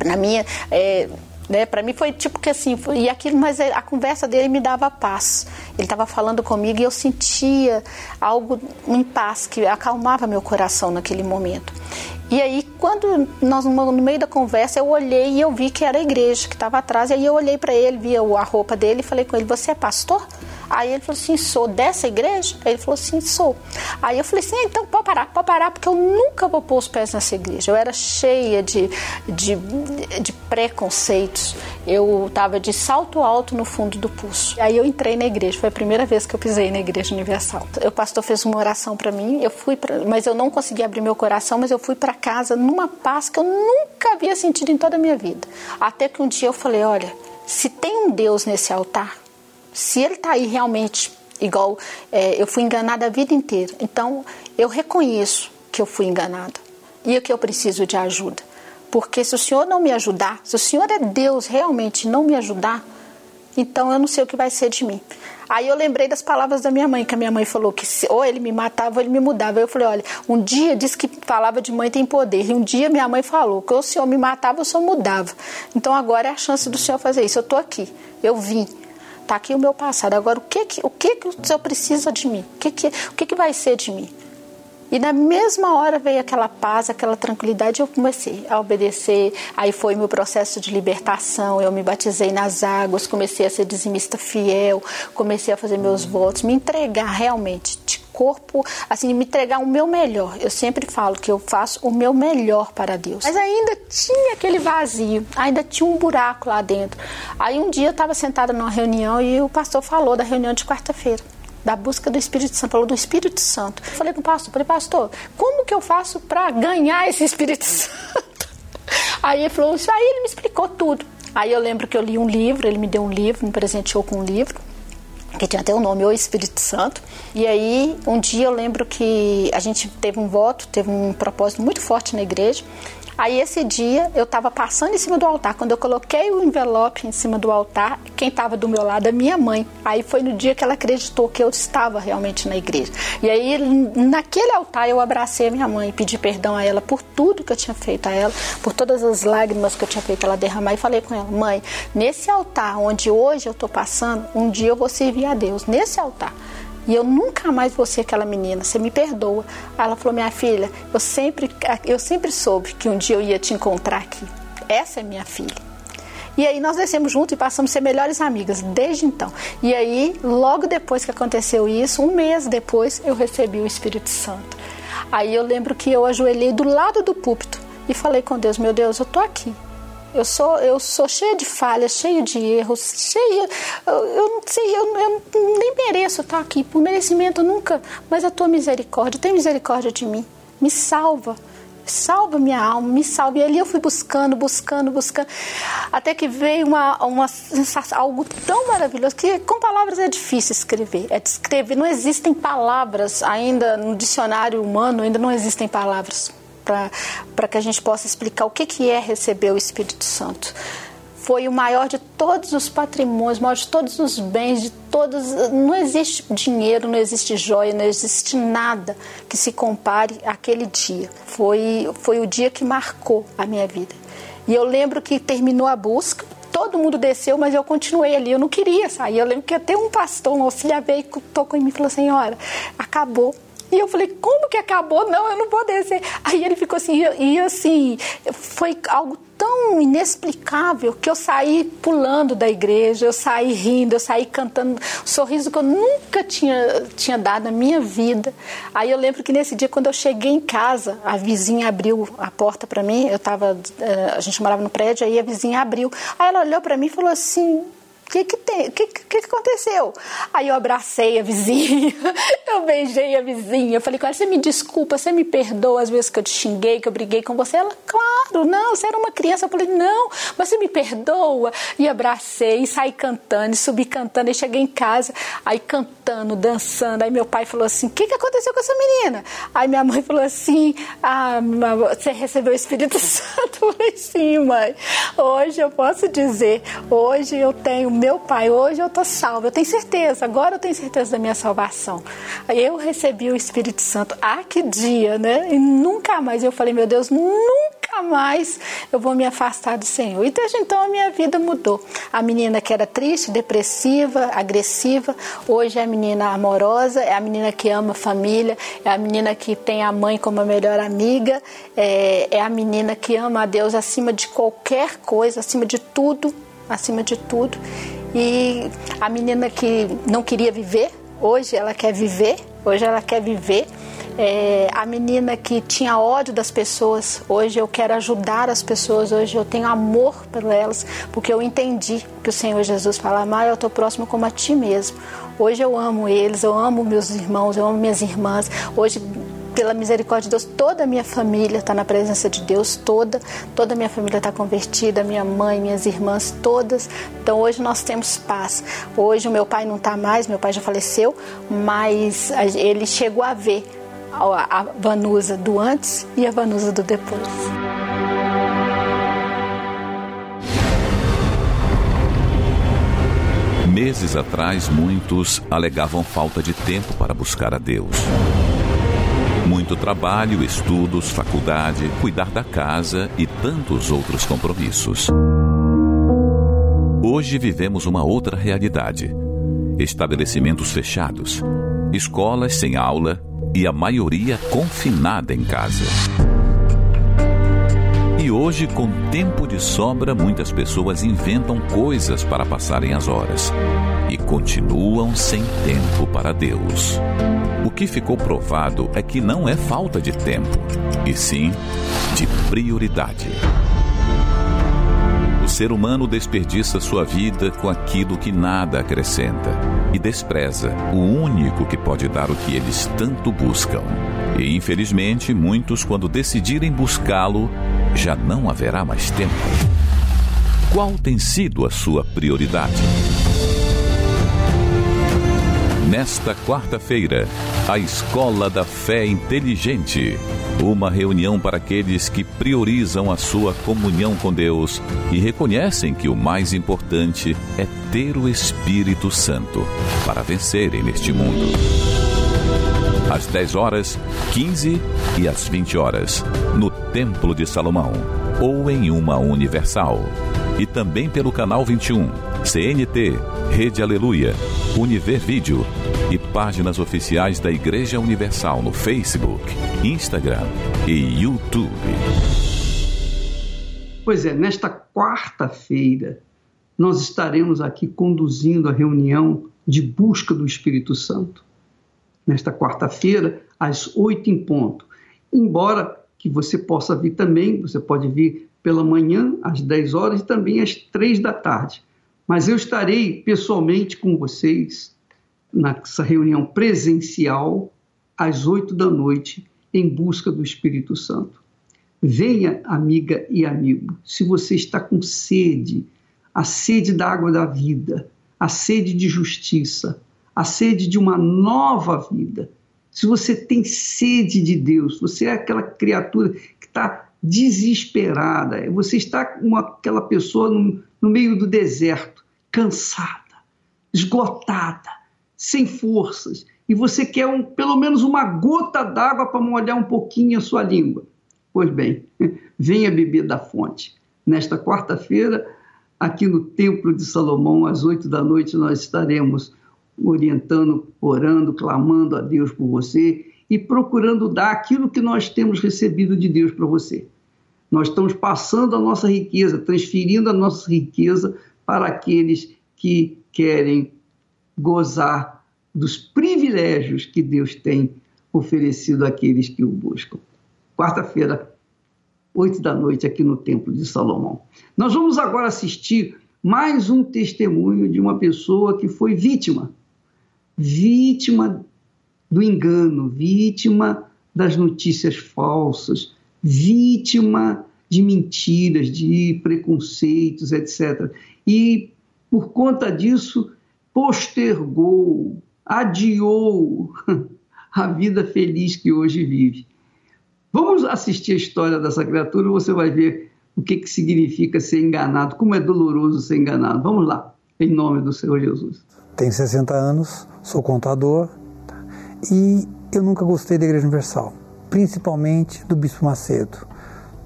Na minha. É, né, para mim foi tipo que assim, foi, e aquilo, mas a conversa dele me dava paz. Ele estava falando comigo e eu sentia algo em paz que acalmava meu coração naquele momento. E aí, quando nós no meio da conversa, eu olhei e eu vi que era a igreja que estava atrás. E aí eu olhei para ele, vi a roupa dele e falei com ele: Você é pastor? Aí ele falou assim: sou dessa igreja? Aí ele falou assim: sou. Aí eu falei assim: ah, então pode parar, pode parar, porque eu nunca vou pôr os pés nessa igreja. Eu era cheia de, de, de preconceitos. Eu estava de salto alto no fundo do pulso. Aí eu entrei na igreja, foi a primeira vez que eu pisei na igreja universal. O pastor fez uma oração para mim, eu fui, pra, mas eu não consegui abrir meu coração, mas eu fui para casa numa paz que eu nunca havia sentido em toda a minha vida. Até que um dia eu falei: olha, se tem um Deus nesse altar, se ele está aí realmente igual é, eu fui enganada a vida inteira, então eu reconheço que eu fui enganada e que eu preciso de ajuda. Porque se o Senhor não me ajudar, se o Senhor é Deus realmente não me ajudar, então eu não sei o que vai ser de mim. Aí eu lembrei das palavras da minha mãe, que a minha mãe falou que se, ou ele me matava ou ele me mudava. Eu falei, olha, um dia disse que falava de mãe tem poder, e um dia minha mãe falou que ou o senhor me matava ou o senhor mudava. Então agora é a chance do senhor fazer isso. Eu estou aqui, eu vim. Está aqui o meu passado. Agora, o que, que, o que, que o senhor precisa de mim? O que, que, o que, que vai ser de mim? E na mesma hora veio aquela paz, aquela tranquilidade, eu comecei a obedecer. Aí foi meu processo de libertação. Eu me batizei nas águas, comecei a ser dizimista fiel, comecei a fazer meus votos, me entregar realmente de corpo, assim, me entregar o meu melhor. Eu sempre falo que eu faço o meu melhor para Deus. Mas ainda tinha aquele vazio, ainda tinha um buraco lá dentro. Aí um dia eu estava sentada numa reunião e o pastor falou da reunião de quarta-feira da busca do Espírito Santo, falou do Espírito Santo. Eu falei com o pastor, falei, pastor, como que eu faço para ganhar esse Espírito Santo? Aí ele falou, isso aí ele me explicou tudo. Aí eu lembro que eu li um livro, ele me deu um livro, me presenteou com um livro, que tinha até o nome O Espírito Santo. E aí, um dia eu lembro que a gente teve um voto, teve um propósito muito forte na igreja, Aí esse dia eu estava passando em cima do altar. Quando eu coloquei o envelope em cima do altar, quem estava do meu lado é minha mãe. Aí foi no dia que ela acreditou que eu estava realmente na igreja. E aí naquele altar eu abracei a minha mãe, pedi perdão a ela por tudo que eu tinha feito a ela, por todas as lágrimas que eu tinha feito ela derramar e falei com ela: "Mãe, nesse altar onde hoje eu estou passando, um dia eu vou servir a Deus nesse altar". E eu nunca mais vou ser aquela menina, você me perdoa. Aí ela falou: Minha filha, eu sempre, eu sempre soube que um dia eu ia te encontrar aqui. Essa é minha filha. E aí nós descemos juntos e passamos a ser melhores amigas desde então. E aí, logo depois que aconteceu isso, um mês depois, eu recebi o Espírito Santo. Aí eu lembro que eu ajoelhei do lado do púlpito e falei com Deus: Meu Deus, eu tô aqui. Eu sou, eu sou cheia de falhas, cheia de erros, cheia. Eu, não sei, eu, eu, nem mereço estar aqui, por merecimento nunca. Mas a tua misericórdia, tem misericórdia de mim. Me salva, salva minha alma, me salva. E ali eu fui buscando, buscando, buscando, até que veio uma, uma sensação, algo tão maravilhoso que com palavras é difícil escrever, é descrever. Não existem palavras ainda no dicionário humano, ainda não existem palavras para que a gente possa explicar o que, que é receber o Espírito Santo. Foi o maior de todos os patrimônios, maior de todos os bens, de todos. Não existe dinheiro, não existe joia, não existe nada que se compare àquele dia. Foi, foi o dia que marcou a minha vida. E eu lembro que terminou a busca, todo mundo desceu, mas eu continuei ali, eu não queria sair. Eu lembro que até um pastor, um auxiliar veio, tocou em mim e falou: Senhora, acabou e eu falei, como que acabou? Não, eu não vou descer. Aí ele ficou assim, e, assim, foi algo tão inexplicável que eu saí pulando da igreja, eu saí rindo, eu saí cantando um sorriso que eu nunca tinha, tinha dado na minha vida. Aí eu lembro que nesse dia, quando eu cheguei em casa, a vizinha abriu a porta para mim, eu tava, eh, a gente morava no prédio, aí a vizinha abriu. Aí ela olhou para mim e falou assim, que que que, que, que aconteceu? Aí eu abracei a vizinha, eu beijei a vizinha, eu falei com ela, você me desculpa, você me perdoa as vezes que eu te xinguei, que eu briguei com você? Ela, claro, não, você era uma criança. Eu falei, não, mas você me perdoa? E abracei, e saí cantando, e subi cantando, e cheguei em casa, aí cantando, dançando. Aí meu pai falou assim, o que, que aconteceu com essa menina? Aí minha mãe falou assim, ah, você recebeu o Espírito Santo? Eu falei, sim, mãe. Hoje eu posso dizer, hoje eu tenho meu Pai, hoje eu estou salvo, eu tenho certeza, agora eu tenho certeza da minha salvação. Eu recebi o Espírito Santo, ah, que dia, né? E nunca mais eu falei, meu Deus, nunca mais eu vou me afastar do Senhor. E desde então a minha vida mudou. A menina que era triste, depressiva, agressiva, hoje é a menina amorosa, é a menina que ama a família, é a menina que tem a mãe como a melhor amiga, é, é a menina que ama a Deus acima de qualquer coisa, acima de tudo acima de tudo. E a menina que não queria viver, hoje ela quer viver, hoje ela quer viver. É, a menina que tinha ódio das pessoas, hoje eu quero ajudar as pessoas, hoje eu tenho amor por elas, porque eu entendi que o Senhor Jesus fala, Amar, eu estou próximo como a ti mesmo. Hoje eu amo eles, eu amo meus irmãos, eu amo minhas irmãs. Hoje pela misericórdia de Deus, toda a minha família está na presença de Deus, toda, toda a minha família está convertida, minha mãe, minhas irmãs, todas. Então hoje nós temos paz. Hoje o meu pai não está mais, meu pai já faleceu, mas ele chegou a ver a Vanusa do antes e a Vanusa do depois. Meses atrás, muitos alegavam falta de tempo para buscar a Deus. Muito trabalho, estudos, faculdade, cuidar da casa e tantos outros compromissos. Hoje vivemos uma outra realidade: estabelecimentos fechados, escolas sem aula e a maioria confinada em casa. E hoje, com tempo de sobra, muitas pessoas inventam coisas para passarem as horas e continuam sem tempo para Deus. O que ficou provado é que não é falta de tempo, e sim de prioridade. O ser humano desperdiça sua vida com aquilo que nada acrescenta e despreza o único que pode dar o que eles tanto buscam. E infelizmente, muitos, quando decidirem buscá-lo, já não haverá mais tempo. Qual tem sido a sua prioridade? Nesta quarta-feira, a Escola da Fé Inteligente. Uma reunião para aqueles que priorizam a sua comunhão com Deus e reconhecem que o mais importante é ter o Espírito Santo para vencerem neste mundo. Às 10 horas, 15 e às 20 horas, no Templo de Salomão ou em uma Universal. E também pelo canal 21, CNT, Rede Aleluia, Univer Vídeo e páginas oficiais da Igreja Universal no Facebook, Instagram e YouTube. Pois é, nesta quarta-feira nós estaremos aqui conduzindo a reunião de busca do Espírito Santo. Nesta quarta-feira, às oito em ponto. Embora que você possa vir também, você pode vir pela manhã, às 10 horas, e também às três da tarde. Mas eu estarei pessoalmente com vocês nessa reunião presencial às oito da noite em busca do Espírito Santo. Venha, amiga e amigo, se você está com sede, a sede da água da vida, a sede de justiça, a sede de uma nova vida. Se você tem sede de Deus, você é aquela criatura que está desesperada, você está com aquela pessoa no, no meio do deserto, cansada, esgotada, sem forças, e você quer um, pelo menos uma gota d'água para molhar um pouquinho a sua língua. Pois bem, venha beber da fonte. Nesta quarta-feira, aqui no Templo de Salomão, às oito da noite, nós estaremos orientando, orando, clamando a Deus por você e procurando dar aquilo que nós temos recebido de Deus para você. Nós estamos passando a nossa riqueza, transferindo a nossa riqueza para aqueles que querem gozar dos privilégios que Deus tem oferecido àqueles que o buscam. Quarta-feira, oito da noite, aqui no Templo de Salomão. Nós vamos agora assistir mais um testemunho de uma pessoa que foi vítima, vítima do engano, vítima das notícias falsas, vítima de mentiras, de preconceitos, etc. E, por conta disso, postergou, adiou a vida feliz que hoje vive. Vamos assistir a história dessa criatura, você vai ver o que, que significa ser enganado, como é doloroso ser enganado. Vamos lá, em nome do Senhor Jesus. Tenho 60 anos, sou contador e eu nunca gostei da Igreja Universal, principalmente do Bispo Macedo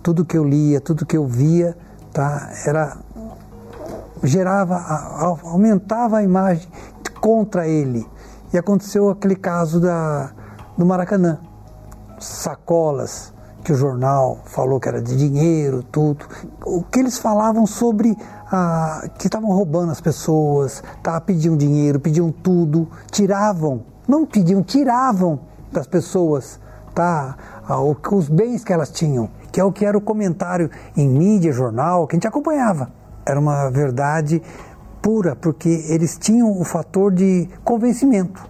tudo que eu lia, tudo que eu via, tá, era gerava, aumentava a imagem contra ele. E aconteceu aquele caso da, do Maracanã, sacolas que o jornal falou que era de dinheiro, tudo. O que eles falavam sobre ah, que estavam roubando as pessoas, tá, pediam dinheiro, pediam tudo, tiravam, não pediam, tiravam das pessoas tá, ah, os bens que elas tinham, que é o que era o comentário em mídia, jornal, que a gente acompanhava. Era uma verdade pura, porque eles tinham o fator de convencimento.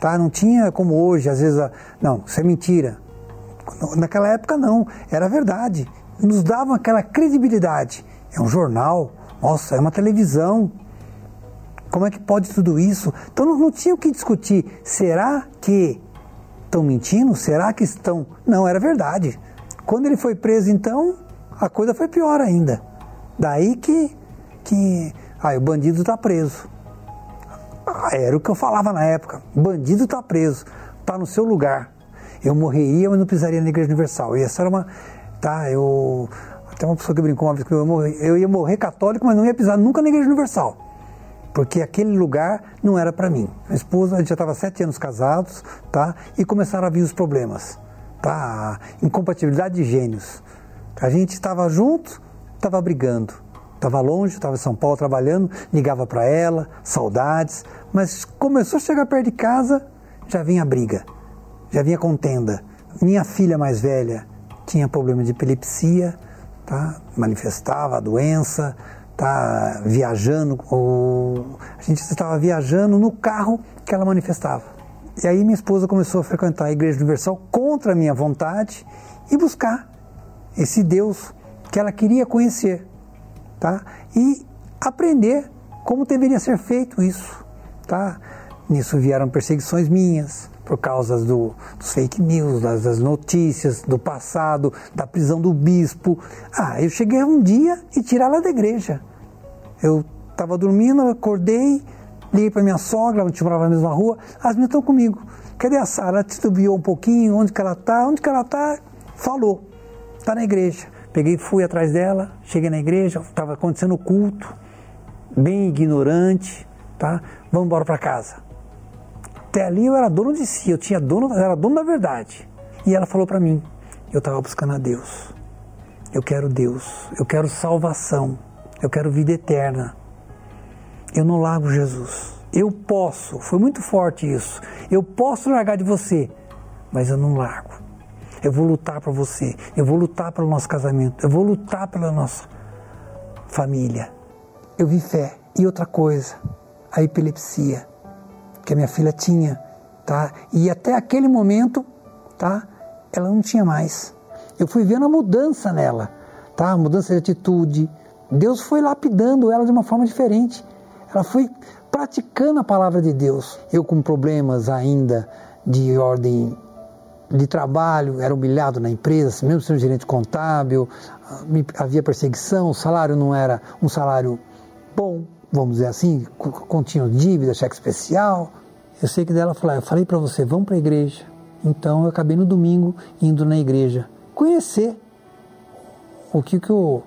Tá? Não tinha como hoje, às vezes, não, isso é mentira, Naquela época não, era verdade. Nos davam aquela credibilidade. É um jornal, nossa, é uma televisão. Como é que pode tudo isso? Então não, não tinha o que discutir. Será que estão mentindo? Será que estão. Não, era verdade. Quando ele foi preso, então, a coisa foi pior ainda. Daí que. que ah, o bandido está preso. Ah, era o que eu falava na época. Bandido está preso. Está no seu lugar eu morreria, mas não pisaria na Igreja Universal. E essa era uma. Tá, eu. Até uma pessoa que brincou uma vez que eu, morrer, eu ia morrer católico, mas não ia pisar nunca na Igreja Universal. Porque aquele lugar não era para mim. Minha esposa, a gente já estava sete anos casados, tá? E começaram a vir os problemas, tá? Incompatibilidade de gênios. A gente estava junto, estava brigando. Estava longe, estava em São Paulo trabalhando, ligava para ela, saudades, mas começou a chegar perto de casa, já vinha briga já vinha contenda. Minha filha mais velha tinha problema de epilepsia, tá? manifestava a doença, tá viajando, ou a gente estava viajando no carro que ela manifestava. E aí minha esposa começou a frequentar a Igreja Universal contra a minha vontade e buscar esse Deus que ela queria conhecer, tá? E aprender como deveria ser feito isso, tá? Nisso vieram perseguições minhas, por causa do, dos fake news, das, das, notícias, do passado, da prisão do bispo. Ah, eu cheguei um dia e tirar ela da igreja. Eu estava dormindo, acordei, liguei para minha sogra, a gente morava na mesma rua, as meninas estão comigo. Cadê a Sara? Ela titubeou um pouquinho, onde que ela está? Onde que ela está? Falou, está na igreja. Peguei, fui atrás dela, cheguei na igreja, estava acontecendo o culto, bem ignorante, tá? Vamos embora para casa. Até ali eu era dono de si, eu tinha dono, eu era dono da verdade. E ela falou para mim, eu estava buscando a Deus. Eu quero Deus, eu quero salvação, eu quero vida eterna. Eu não largo Jesus. Eu posso, foi muito forte isso. Eu posso largar de você, mas eu não largo. Eu vou lutar para você, eu vou lutar pelo nosso casamento, eu vou lutar pela nossa família. Eu vi fé. E outra coisa, a epilepsia que a minha filha tinha, tá? E até aquele momento, tá? Ela não tinha mais. Eu fui vendo a mudança nela, tá? A mudança de atitude. Deus foi lapidando ela de uma forma diferente. Ela foi praticando a palavra de Deus. Eu com problemas ainda de ordem de trabalho, era humilhado na empresa, mesmo sendo gerente contábil, havia perseguição, o salário não era um salário bom, vamos dizer assim, continham dívida, cheque especial. Eu sei que dela falou, eu falei para você, vamos para a igreja. Então eu acabei no domingo indo na igreja conhecer o que, que o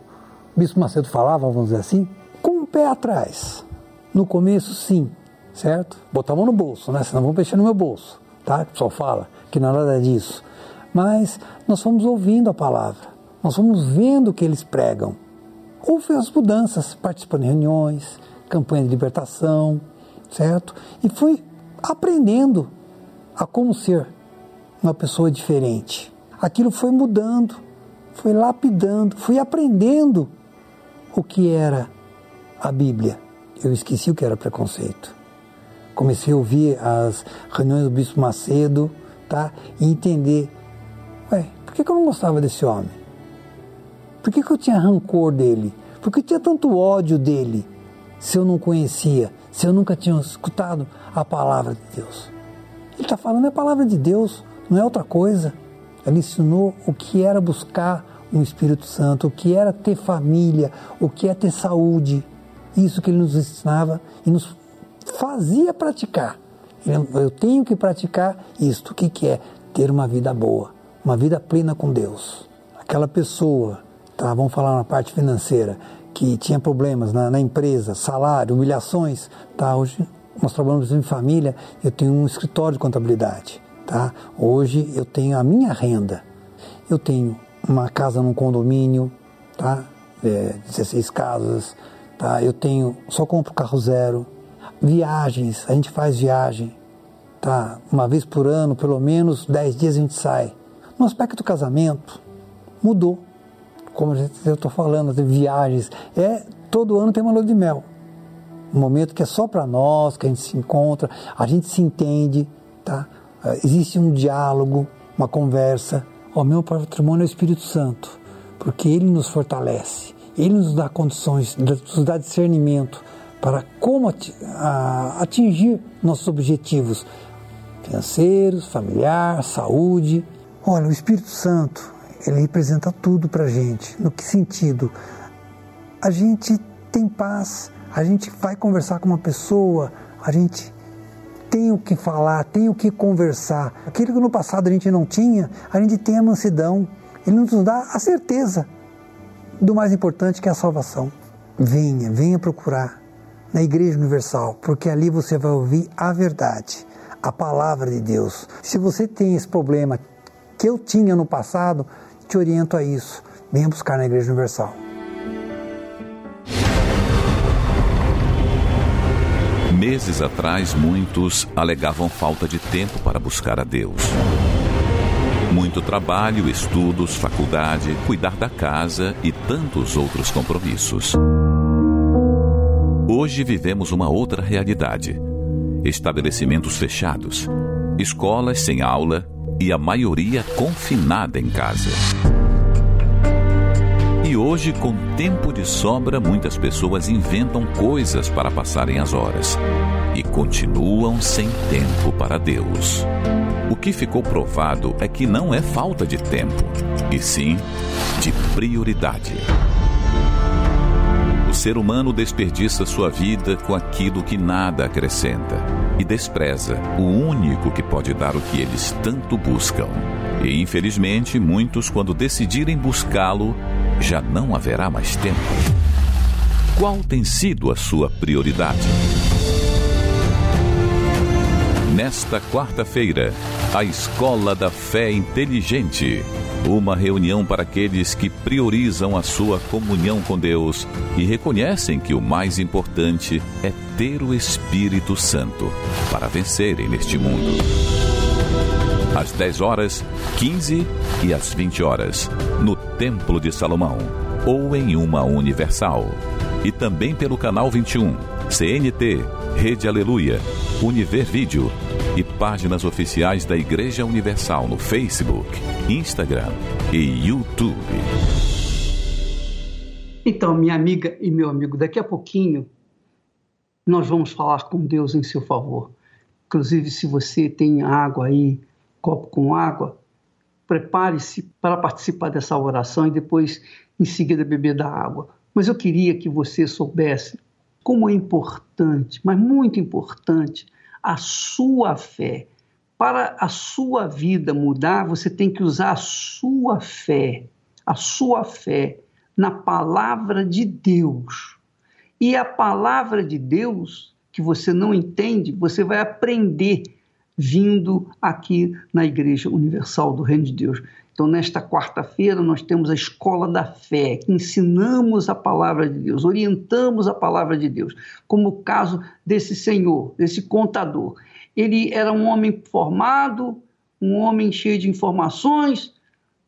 Bispo Macedo falava, vamos dizer assim, com o pé atrás. No começo, sim, certo? Botar a mão no bolso, né? Senão vão mexer no meu bolso, tá? O pessoal fala que não é nada disso. Mas nós fomos ouvindo a palavra, nós fomos vendo o que eles pregam. Houve as mudanças, participando de reuniões, campanha de libertação, certo? E fui aprendendo a como ser uma pessoa diferente. Aquilo foi mudando, foi lapidando, fui aprendendo o que era a Bíblia. Eu esqueci o que era preconceito. Comecei a ouvir as reuniões do Bispo Macedo, tá? E entender, ué, por que, eu não gostava desse homem? Por que, que eu tinha rancor dele? Por que eu tinha tanto ódio dele? se eu não conhecia, se eu nunca tinha escutado a palavra de Deus? Ele está falando é a palavra de Deus, não é outra coisa. Ele ensinou o que era buscar um Espírito Santo, o que era ter família, o que é ter saúde. Isso que ele nos ensinava e nos fazia praticar. Eu tenho que praticar isto. O que, que é? Ter uma vida boa, uma vida plena com Deus. Aquela pessoa, tá? vamos falar na parte financeira, que tinha problemas na, na, empresa, salário, humilhações, tá? Hoje nós trabalhamos em família, eu tenho um escritório de contabilidade, tá? Hoje eu tenho a minha renda, eu tenho uma casa num condomínio, tá? É, 16 casas, tá? Eu tenho, só compro carro zero. Viagens, a gente faz viagem, tá? Uma vez por ano, pelo menos 10 dias a gente sai. No aspecto do casamento, mudou. Como eu estou falando, de viagens, é todo ano tem uma lua de mel. Um momento que é só para nós, que a gente se encontra, a gente se entende, tá? Existe um diálogo, uma conversa. O meu patrimônio é o Espírito Santo, porque ele nos fortalece, ele nos dá condições, nos dá discernimento para como atingir nossos objetivos financeiros, familiar, saúde. Olha, o Espírito Santo, ele representa tudo para a gente. No que sentido? A gente tem paz, a gente vai conversar com uma pessoa, a gente tem o que falar, tem o que conversar. Aquilo que no passado a gente não tinha, a gente tem a mansidão. Ele nos dá a certeza do mais importante que é a salvação. Venha, venha procurar na Igreja Universal, porque ali você vai ouvir a verdade, a palavra de Deus. Se você tem esse problema que eu tinha no passado, te oriento a isso. Venha buscar na Igreja Universal. Meses atrás, muitos alegavam falta de tempo para buscar a Deus. Muito trabalho, estudos, faculdade, cuidar da casa e tantos outros compromissos. Hoje vivemos uma outra realidade: estabelecimentos fechados, escolas sem aula e a maioria confinada em casa. E hoje, com tempo de sobra, muitas pessoas inventam coisas para passarem as horas e continuam sem tempo para Deus. O que ficou provado é que não é falta de tempo, e sim de prioridade. Ser humano desperdiça sua vida com aquilo que nada acrescenta e despreza o único que pode dar o que eles tanto buscam. E infelizmente, muitos, quando decidirem buscá-lo, já não haverá mais tempo. Qual tem sido a sua prioridade? Nesta quarta-feira, a Escola da Fé Inteligente. Uma reunião para aqueles que priorizam a sua comunhão com Deus e reconhecem que o mais importante é ter o Espírito Santo para vencerem neste mundo. Às 10 horas, 15 e às 20 horas, no Templo de Salomão ou em uma Universal. E também pelo canal 21, CNT, Rede Aleluia, Univer Vídeo e páginas oficiais da Igreja Universal no Facebook, Instagram e YouTube. Então, minha amiga e meu amigo, daqui a pouquinho nós vamos falar com Deus em seu favor. Inclusive, se você tem água aí, copo com água, prepare-se para participar dessa oração e depois, em seguida, beber da água. Mas eu queria que você soubesse como é importante, mas muito importante, a sua fé. Para a sua vida mudar, você tem que usar a sua fé, a sua fé na palavra de Deus. E a palavra de Deus, que você não entende, você vai aprender vindo aqui na Igreja Universal do Reino de Deus. Então, nesta quarta-feira, nós temos a Escola da Fé, que ensinamos a palavra de Deus, orientamos a palavra de Deus, como o caso desse senhor, desse contador. Ele era um homem formado, um homem cheio de informações,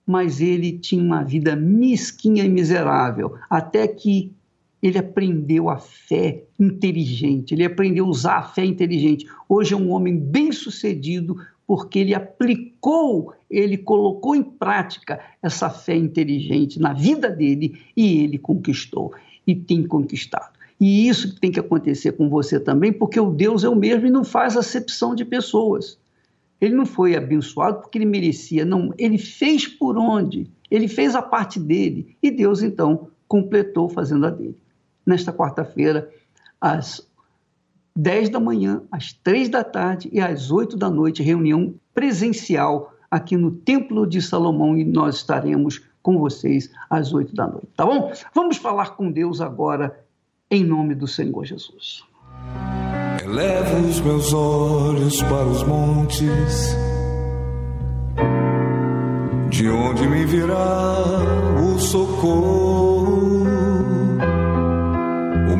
mas ele tinha uma vida mesquinha e miserável, até que ele aprendeu a fé inteligente, ele aprendeu a usar a fé inteligente. Hoje é um homem bem sucedido porque ele aplicou, ele colocou em prática essa fé inteligente na vida dele e ele conquistou e tem conquistado. E isso tem que acontecer com você também, porque o Deus é o mesmo e não faz acepção de pessoas. Ele não foi abençoado porque ele merecia, não, ele fez por onde? Ele fez a parte dele e Deus então completou fazendo a dele nesta quarta-feira, às 10 da manhã, às 3 da tarde e às 8 da noite, reunião presencial aqui no Templo de Salomão e nós estaremos com vocês às 8 da noite, tá bom? Vamos falar com Deus agora, em nome do Senhor Jesus. Elevo os meus olhos para os montes De onde me virá o socorro?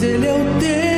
Mas ele é o Deus.